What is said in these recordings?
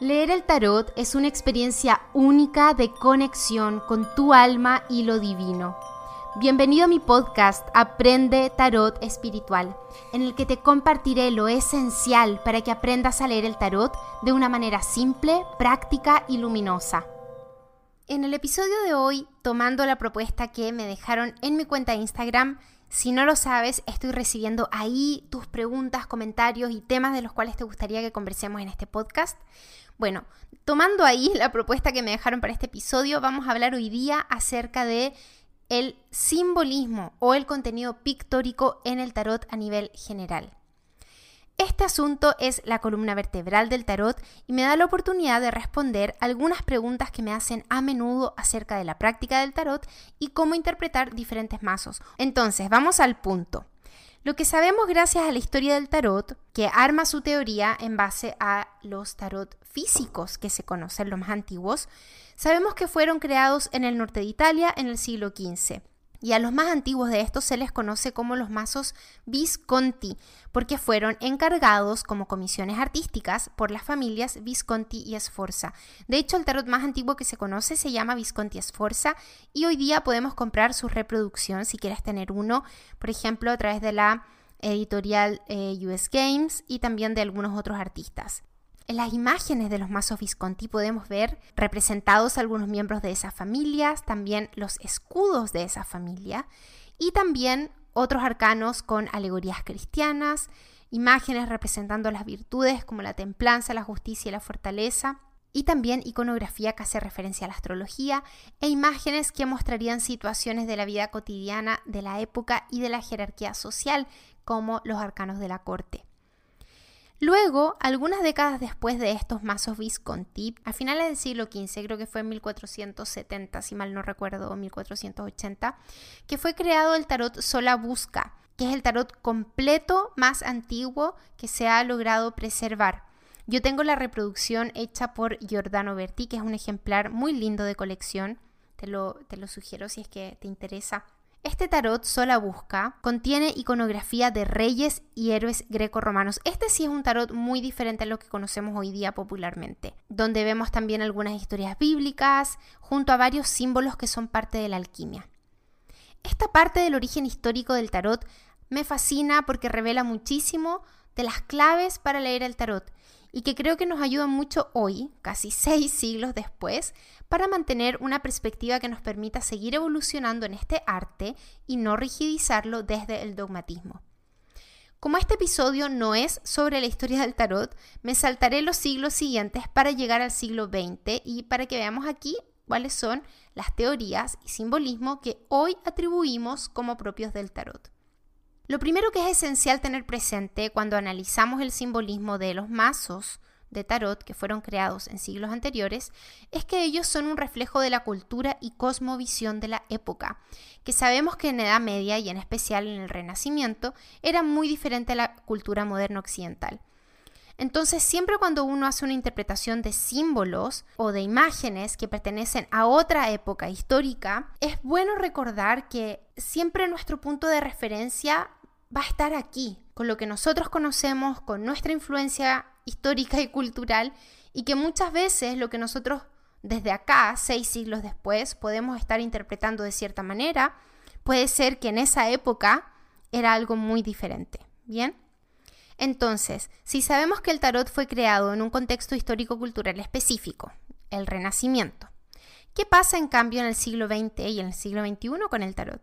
Leer el tarot es una experiencia única de conexión con tu alma y lo divino. Bienvenido a mi podcast Aprende Tarot Espiritual, en el que te compartiré lo esencial para que aprendas a leer el tarot de una manera simple, práctica y luminosa. En el episodio de hoy, tomando la propuesta que me dejaron en mi cuenta de Instagram, si no lo sabes, estoy recibiendo ahí tus preguntas, comentarios y temas de los cuales te gustaría que conversemos en este podcast. Bueno, tomando ahí la propuesta que me dejaron para este episodio, vamos a hablar hoy día acerca de el simbolismo o el contenido pictórico en el tarot a nivel general. Este asunto es la columna vertebral del tarot y me da la oportunidad de responder algunas preguntas que me hacen a menudo acerca de la práctica del tarot y cómo interpretar diferentes mazos. Entonces, vamos al punto. Lo que sabemos gracias a la historia del tarot, que arma su teoría en base a los tarot físicos que se conocen, los más antiguos, sabemos que fueron creados en el norte de Italia en el siglo XV. Y a los más antiguos de estos se les conoce como los mazos Visconti, porque fueron encargados como comisiones artísticas por las familias Visconti y Sforza. De hecho, el tarot más antiguo que se conoce se llama Visconti Sforza y hoy día podemos comprar su reproducción si quieres tener uno, por ejemplo, a través de la editorial eh, US Games y también de algunos otros artistas. En las imágenes de los mazos Visconti podemos ver representados algunos miembros de esas familias, también los escudos de esa familia y también otros arcanos con alegorías cristianas, imágenes representando las virtudes como la templanza, la justicia y la fortaleza, y también iconografía que hace referencia a la astrología e imágenes que mostrarían situaciones de la vida cotidiana de la época y de la jerarquía social, como los arcanos de la corte. Luego, algunas décadas después de estos mazos Visconti, a finales del siglo XV, creo que fue en 1470, si mal no recuerdo, 1480, que fue creado el tarot Sola Busca, que es el tarot completo más antiguo que se ha logrado preservar. Yo tengo la reproducción hecha por Giordano Berti, que es un ejemplar muy lindo de colección. Te lo, te lo sugiero si es que te interesa. Este tarot sola busca contiene iconografía de reyes y héroes greco-romanos. Este sí es un tarot muy diferente a lo que conocemos hoy día popularmente, donde vemos también algunas historias bíblicas junto a varios símbolos que son parte de la alquimia. Esta parte del origen histórico del tarot me fascina porque revela muchísimo de las claves para leer el tarot y que creo que nos ayuda mucho hoy, casi seis siglos después, para mantener una perspectiva que nos permita seguir evolucionando en este arte y no rigidizarlo desde el dogmatismo. Como este episodio no es sobre la historia del tarot, me saltaré los siglos siguientes para llegar al siglo XX y para que veamos aquí cuáles son las teorías y simbolismo que hoy atribuimos como propios del tarot. Lo primero que es esencial tener presente cuando analizamos el simbolismo de los mazos de tarot que fueron creados en siglos anteriores es que ellos son un reflejo de la cultura y cosmovisión de la época, que sabemos que en Edad Media y en especial en el Renacimiento era muy diferente a la cultura moderna occidental. Entonces, siempre cuando uno hace una interpretación de símbolos o de imágenes que pertenecen a otra época histórica, es bueno recordar que siempre nuestro punto de referencia va a estar aquí, con lo que nosotros conocemos, con nuestra influencia histórica y cultural, y que muchas veces lo que nosotros desde acá, seis siglos después, podemos estar interpretando de cierta manera, puede ser que en esa época era algo muy diferente. ¿Bien? Entonces, si sabemos que el tarot fue creado en un contexto histórico-cultural específico, el Renacimiento, ¿qué pasa en cambio en el siglo XX y en el siglo XXI con el tarot?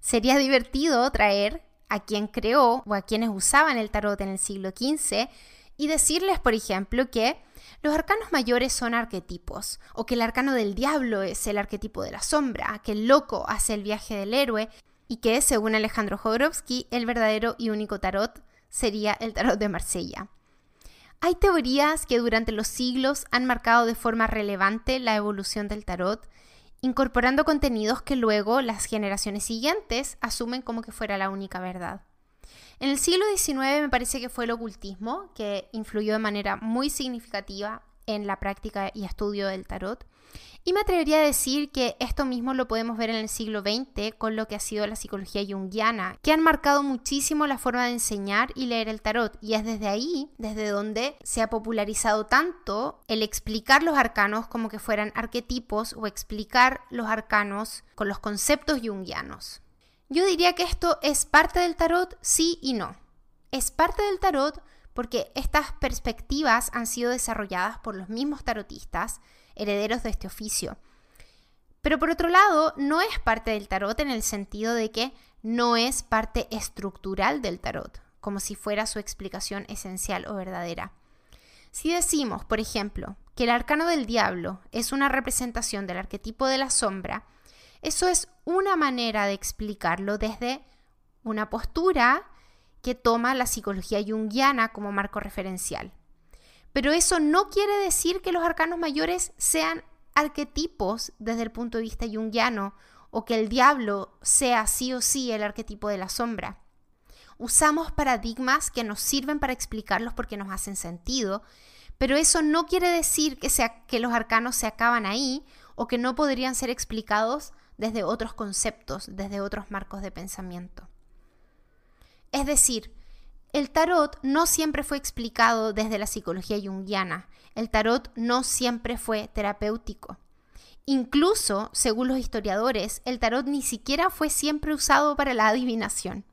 Sería divertido traer a quien creó o a quienes usaban el tarot en el siglo XV y decirles, por ejemplo, que los arcanos mayores son arquetipos, o que el arcano del diablo es el arquetipo de la sombra, que el loco hace el viaje del héroe, y que, según Alejandro Jodorowsky, el verdadero y único tarot sería el tarot de Marsella. Hay teorías que durante los siglos han marcado de forma relevante la evolución del tarot, incorporando contenidos que luego las generaciones siguientes asumen como que fuera la única verdad. En el siglo XIX me parece que fue el ocultismo que influyó de manera muy significativa en la práctica y estudio del tarot. Y me atrevería a decir que esto mismo lo podemos ver en el siglo XX con lo que ha sido la psicología junguiana, que han marcado muchísimo la forma de enseñar y leer el tarot. Y es desde ahí, desde donde se ha popularizado tanto el explicar los arcanos como que fueran arquetipos o explicar los arcanos con los conceptos junguianos. Yo diría que esto es parte del tarot, sí y no. Es parte del tarot porque estas perspectivas han sido desarrolladas por los mismos tarotistas, herederos de este oficio. Pero por otro lado, no es parte del tarot en el sentido de que no es parte estructural del tarot, como si fuera su explicación esencial o verdadera. Si decimos, por ejemplo, que el arcano del diablo es una representación del arquetipo de la sombra, eso es una manera de explicarlo desde una postura que toma la psicología junguiana como marco referencial. Pero eso no quiere decir que los arcanos mayores sean arquetipos desde el punto de vista junguiano o que el diablo sea sí o sí el arquetipo de la sombra. Usamos paradigmas que nos sirven para explicarlos porque nos hacen sentido, pero eso no quiere decir que, que los arcanos se acaban ahí o que no podrían ser explicados desde otros conceptos, desde otros marcos de pensamiento. Es decir, el tarot no siempre fue explicado desde la psicología junguiana. El tarot no siempre fue terapéutico. Incluso, según los historiadores, el tarot ni siquiera fue siempre usado para la adivinación.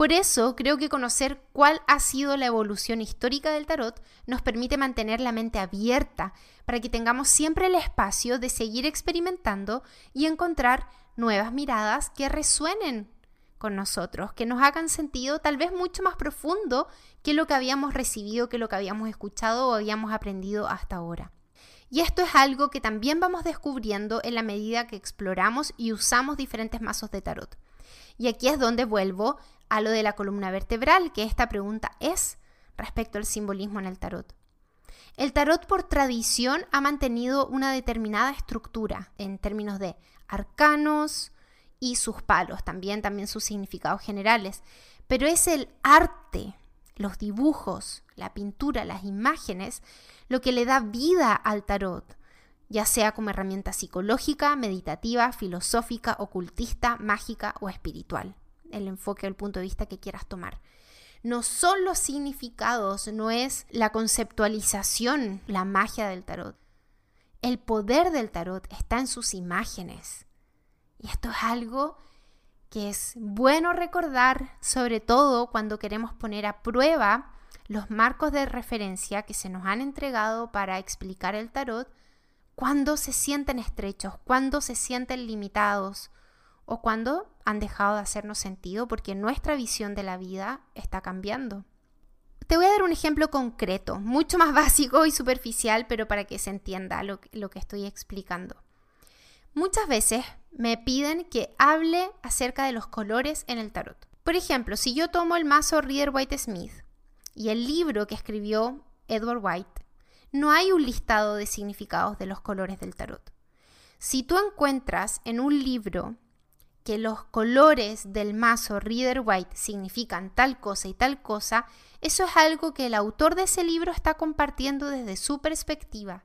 Por eso creo que conocer cuál ha sido la evolución histórica del tarot nos permite mantener la mente abierta para que tengamos siempre el espacio de seguir experimentando y encontrar nuevas miradas que resuenen con nosotros, que nos hagan sentido tal vez mucho más profundo que lo que habíamos recibido, que lo que habíamos escuchado o habíamos aprendido hasta ahora. Y esto es algo que también vamos descubriendo en la medida que exploramos y usamos diferentes mazos de tarot. Y aquí es donde vuelvo a lo de la columna vertebral, que esta pregunta es respecto al simbolismo en el tarot. El tarot por tradición ha mantenido una determinada estructura en términos de arcanos, y sus palos, también, también sus significados generales. Pero es el arte, los dibujos, la pintura, las imágenes, lo que le da vida al tarot, ya sea como herramienta psicológica, meditativa, filosófica, ocultista, mágica o espiritual, el enfoque o el punto de vista que quieras tomar. No son los significados, no es la conceptualización, la magia del tarot. El poder del tarot está en sus imágenes, y esto es algo que es bueno recordar, sobre todo cuando queremos poner a prueba los marcos de referencia que se nos han entregado para explicar el tarot, cuando se sienten estrechos, cuando se sienten limitados o cuando han dejado de hacernos sentido porque nuestra visión de la vida está cambiando. Te voy a dar un ejemplo concreto, mucho más básico y superficial, pero para que se entienda lo, que estoy explicando. Muchas veces me piden que hable acerca de los colores en el tarot. Por ejemplo, si yo tomo el mazo Reader White Smith y el libro que escribió Edward White, no hay un listado de significados de los colores del tarot. Si tú encuentras en un libro que los colores del mazo Reader White significan tal cosa y tal cosa, eso es algo que el autor de ese libro está compartiendo desde su perspectiva.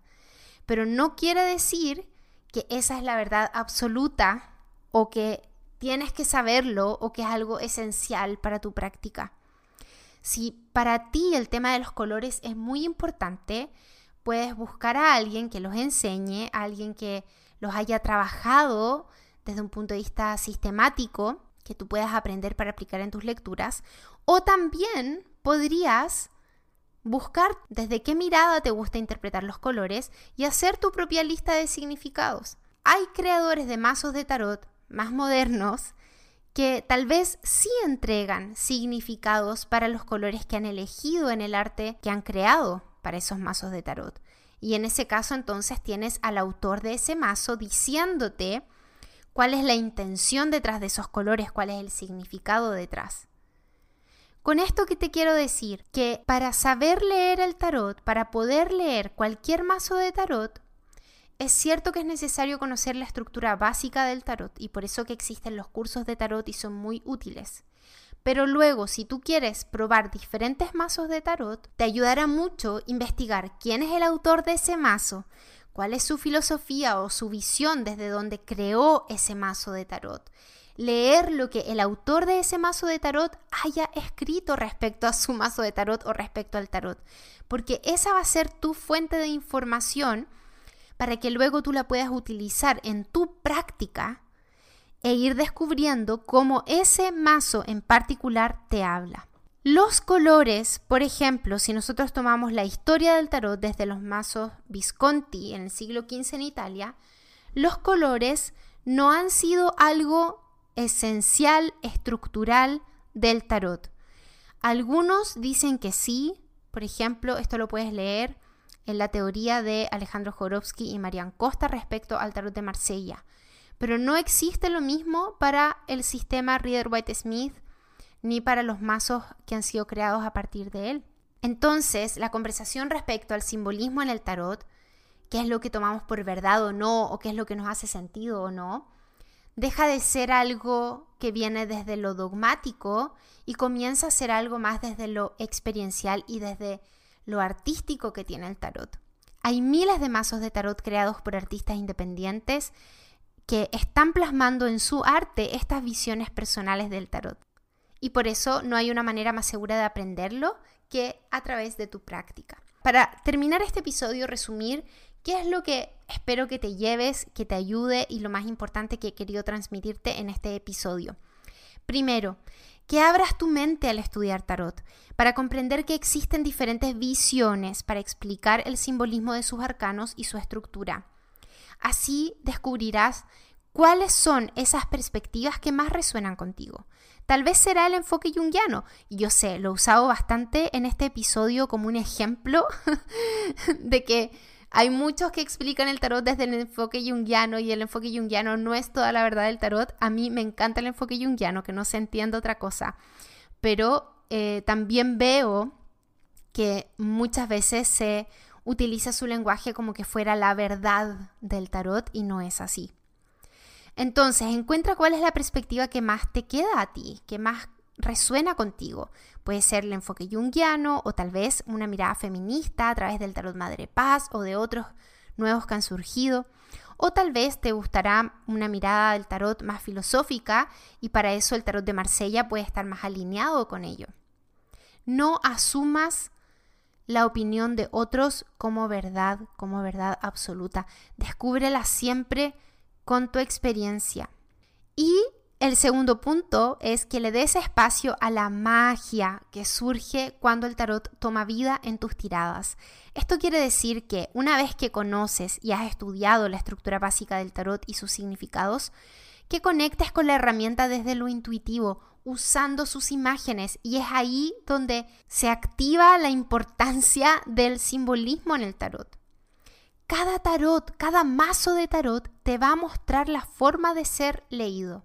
Pero no quiere decir que esa es la verdad absoluta o que tienes que saberlo o que es algo esencial para tu práctica. Si para ti el tema de los colores es muy importante, puedes buscar a alguien que los enseñe, a alguien que los haya trabajado desde un punto de vista sistemático, que tú puedas aprender para aplicar en tus lecturas, o también podrías buscar desde qué mirada te gusta interpretar los colores y hacer tu propia lista de significados. Hay creadores de mazos de tarot más modernos que tal vez sí entregan significados para los colores que han elegido en el arte que han creado para esos mazos de tarot. Y en ese caso entonces tienes al autor de ese mazo diciéndote cuál es la intención detrás de esos colores, cuál es el significado detrás. Con esto que te quiero decir, que para saber leer el tarot, para poder leer cualquier mazo de tarot, es cierto que es necesario conocer la estructura básica del tarot y por eso que existen los cursos de tarot y son muy útiles. Pero luego, si tú quieres probar diferentes mazos de tarot, te ayudará mucho investigar quién es el autor de ese mazo, cuál es su filosofía o su visión desde donde creó ese mazo de tarot. Leer lo que el autor de ese mazo de tarot haya escrito respecto a su mazo de tarot o respecto al tarot. Porque esa va a ser tu fuente de información para que luego tú la puedas utilizar en tu práctica e ir descubriendo cómo ese mazo en particular te habla. Los colores, por ejemplo, si nosotros tomamos la historia del tarot desde los mazos Visconti en el siglo XV en Italia, los colores no han sido algo esencial, estructural del tarot. Algunos dicen que sí, por ejemplo, esto lo puedes leer en la teoría de Alejandro Jorovsky y Marian Costa respecto al tarot de Marsella. Pero no existe lo mismo para el sistema Reader White Smith ni para los mazos que han sido creados a partir de él. Entonces, la conversación respecto al simbolismo en el tarot, qué es lo que tomamos por verdad o no, o qué es lo que nos hace sentido o no, deja de ser algo que viene desde lo dogmático y comienza a ser algo más desde lo experiencial y desde lo artístico que tiene el tarot. Hay miles de mazos de tarot creados por artistas independientes que están plasmando en su arte estas visiones personales del tarot. Y por eso no hay una manera más segura de aprenderlo que a través de tu práctica. Para terminar este episodio, resumir qué es lo que espero que te lleves, que te ayude y lo más importante que he querido transmitirte en este episodio. Primero, que abras tu mente al estudiar tarot, para comprender que existen diferentes visiones para explicar el simbolismo de sus arcanos y su estructura. Así descubrirás cuáles son esas perspectivas que más resuenan contigo. Tal vez será el enfoque junguiano. Yo sé, lo he usado bastante en este episodio como un ejemplo de que hay muchos que explican el tarot desde el enfoque junguiano y el enfoque junguiano no es toda la verdad del tarot. A mí me encanta el enfoque junguiano, que no se entiende otra cosa. Pero eh, también veo que muchas veces se utiliza su lenguaje como que fuera la verdad del tarot y no es así. Entonces, encuentra cuál es la perspectiva que más te queda a ti, que más resuena contigo. Puede ser el enfoque junguiano o tal vez una mirada feminista a través del tarot Madre Paz o de otros nuevos que han surgido. O tal vez te gustará una mirada del tarot más filosófica y para eso el tarot de Marsella puede estar más alineado con ello. No asumas la opinión de otros como verdad, como verdad absoluta. Descúbrela siempre con tu experiencia. Y el segundo punto es que le des espacio a la magia que surge cuando el tarot toma vida en tus tiradas. Esto quiere decir que una vez que conoces y has estudiado la estructura básica del tarot y sus significados, que conectes con la herramienta desde lo intuitivo, usando sus imágenes y es ahí donde se activa la importancia del simbolismo en el tarot. Cada tarot, cada mazo de tarot te va a mostrar la forma de ser leído.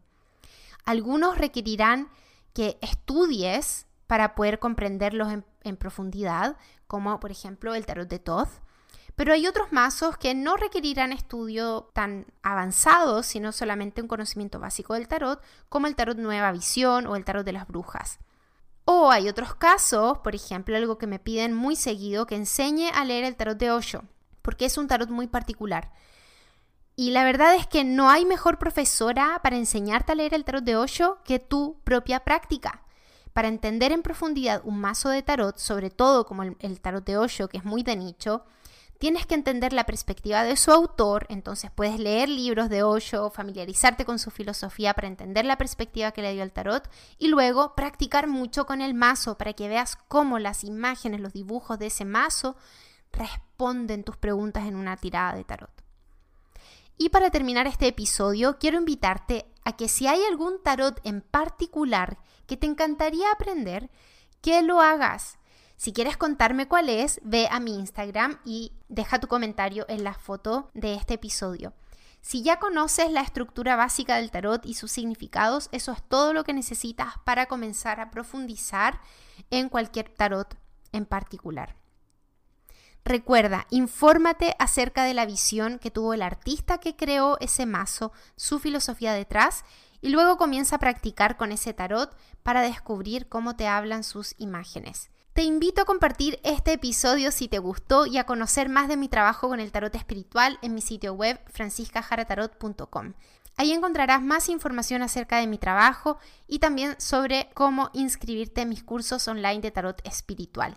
Algunos requerirán que estudies para poder comprenderlos en, profundidad, como por ejemplo el tarot de Thoth. Pero hay otros mazos que no requerirán estudio tan avanzado, sino solamente un conocimiento básico del tarot, como el tarot Nueva Visión o el tarot de las brujas. O hay otros casos, por ejemplo, algo que me piden muy seguido, que enseñe a leer el tarot de Osho, porque es un tarot muy particular. Y la verdad es que no hay mejor profesora para enseñarte a leer el tarot de Osho que tu propia práctica. Para entender en profundidad un mazo de tarot, sobre todo como el, tarot de Osho, que es muy de nicho, tienes que entender la perspectiva de su autor, entonces puedes leer libros de Osho, familiarizarte con su filosofía para entender la perspectiva que le dio el tarot y luego practicar mucho con el mazo para que veas cómo las imágenes, los dibujos de ese mazo responden tus preguntas en una tirada de tarot. Y para terminar este episodio, quiero invitarte a que si hay algún tarot en particular que te encantaría aprender, que lo hagas si quieres contarme cuál es, ve a mi Instagram y deja tu comentario en la foto de este episodio. Si ya conoces la estructura básica del tarot y sus significados, eso es todo lo que necesitas para comenzar a profundizar en cualquier tarot en particular. Recuerda, infórmate acerca de la visión que tuvo el artista que creó ese mazo, su filosofía detrás y luego comienza a practicar con ese tarot para descubrir cómo te hablan sus imágenes. Te invito a compartir este episodio si te gustó y a conocer más de mi trabajo con el tarot espiritual en mi sitio web franciscajaratarot.com. Ahí encontrarás más información acerca de mi trabajo y también sobre cómo inscribirte en mis cursos online de tarot espiritual.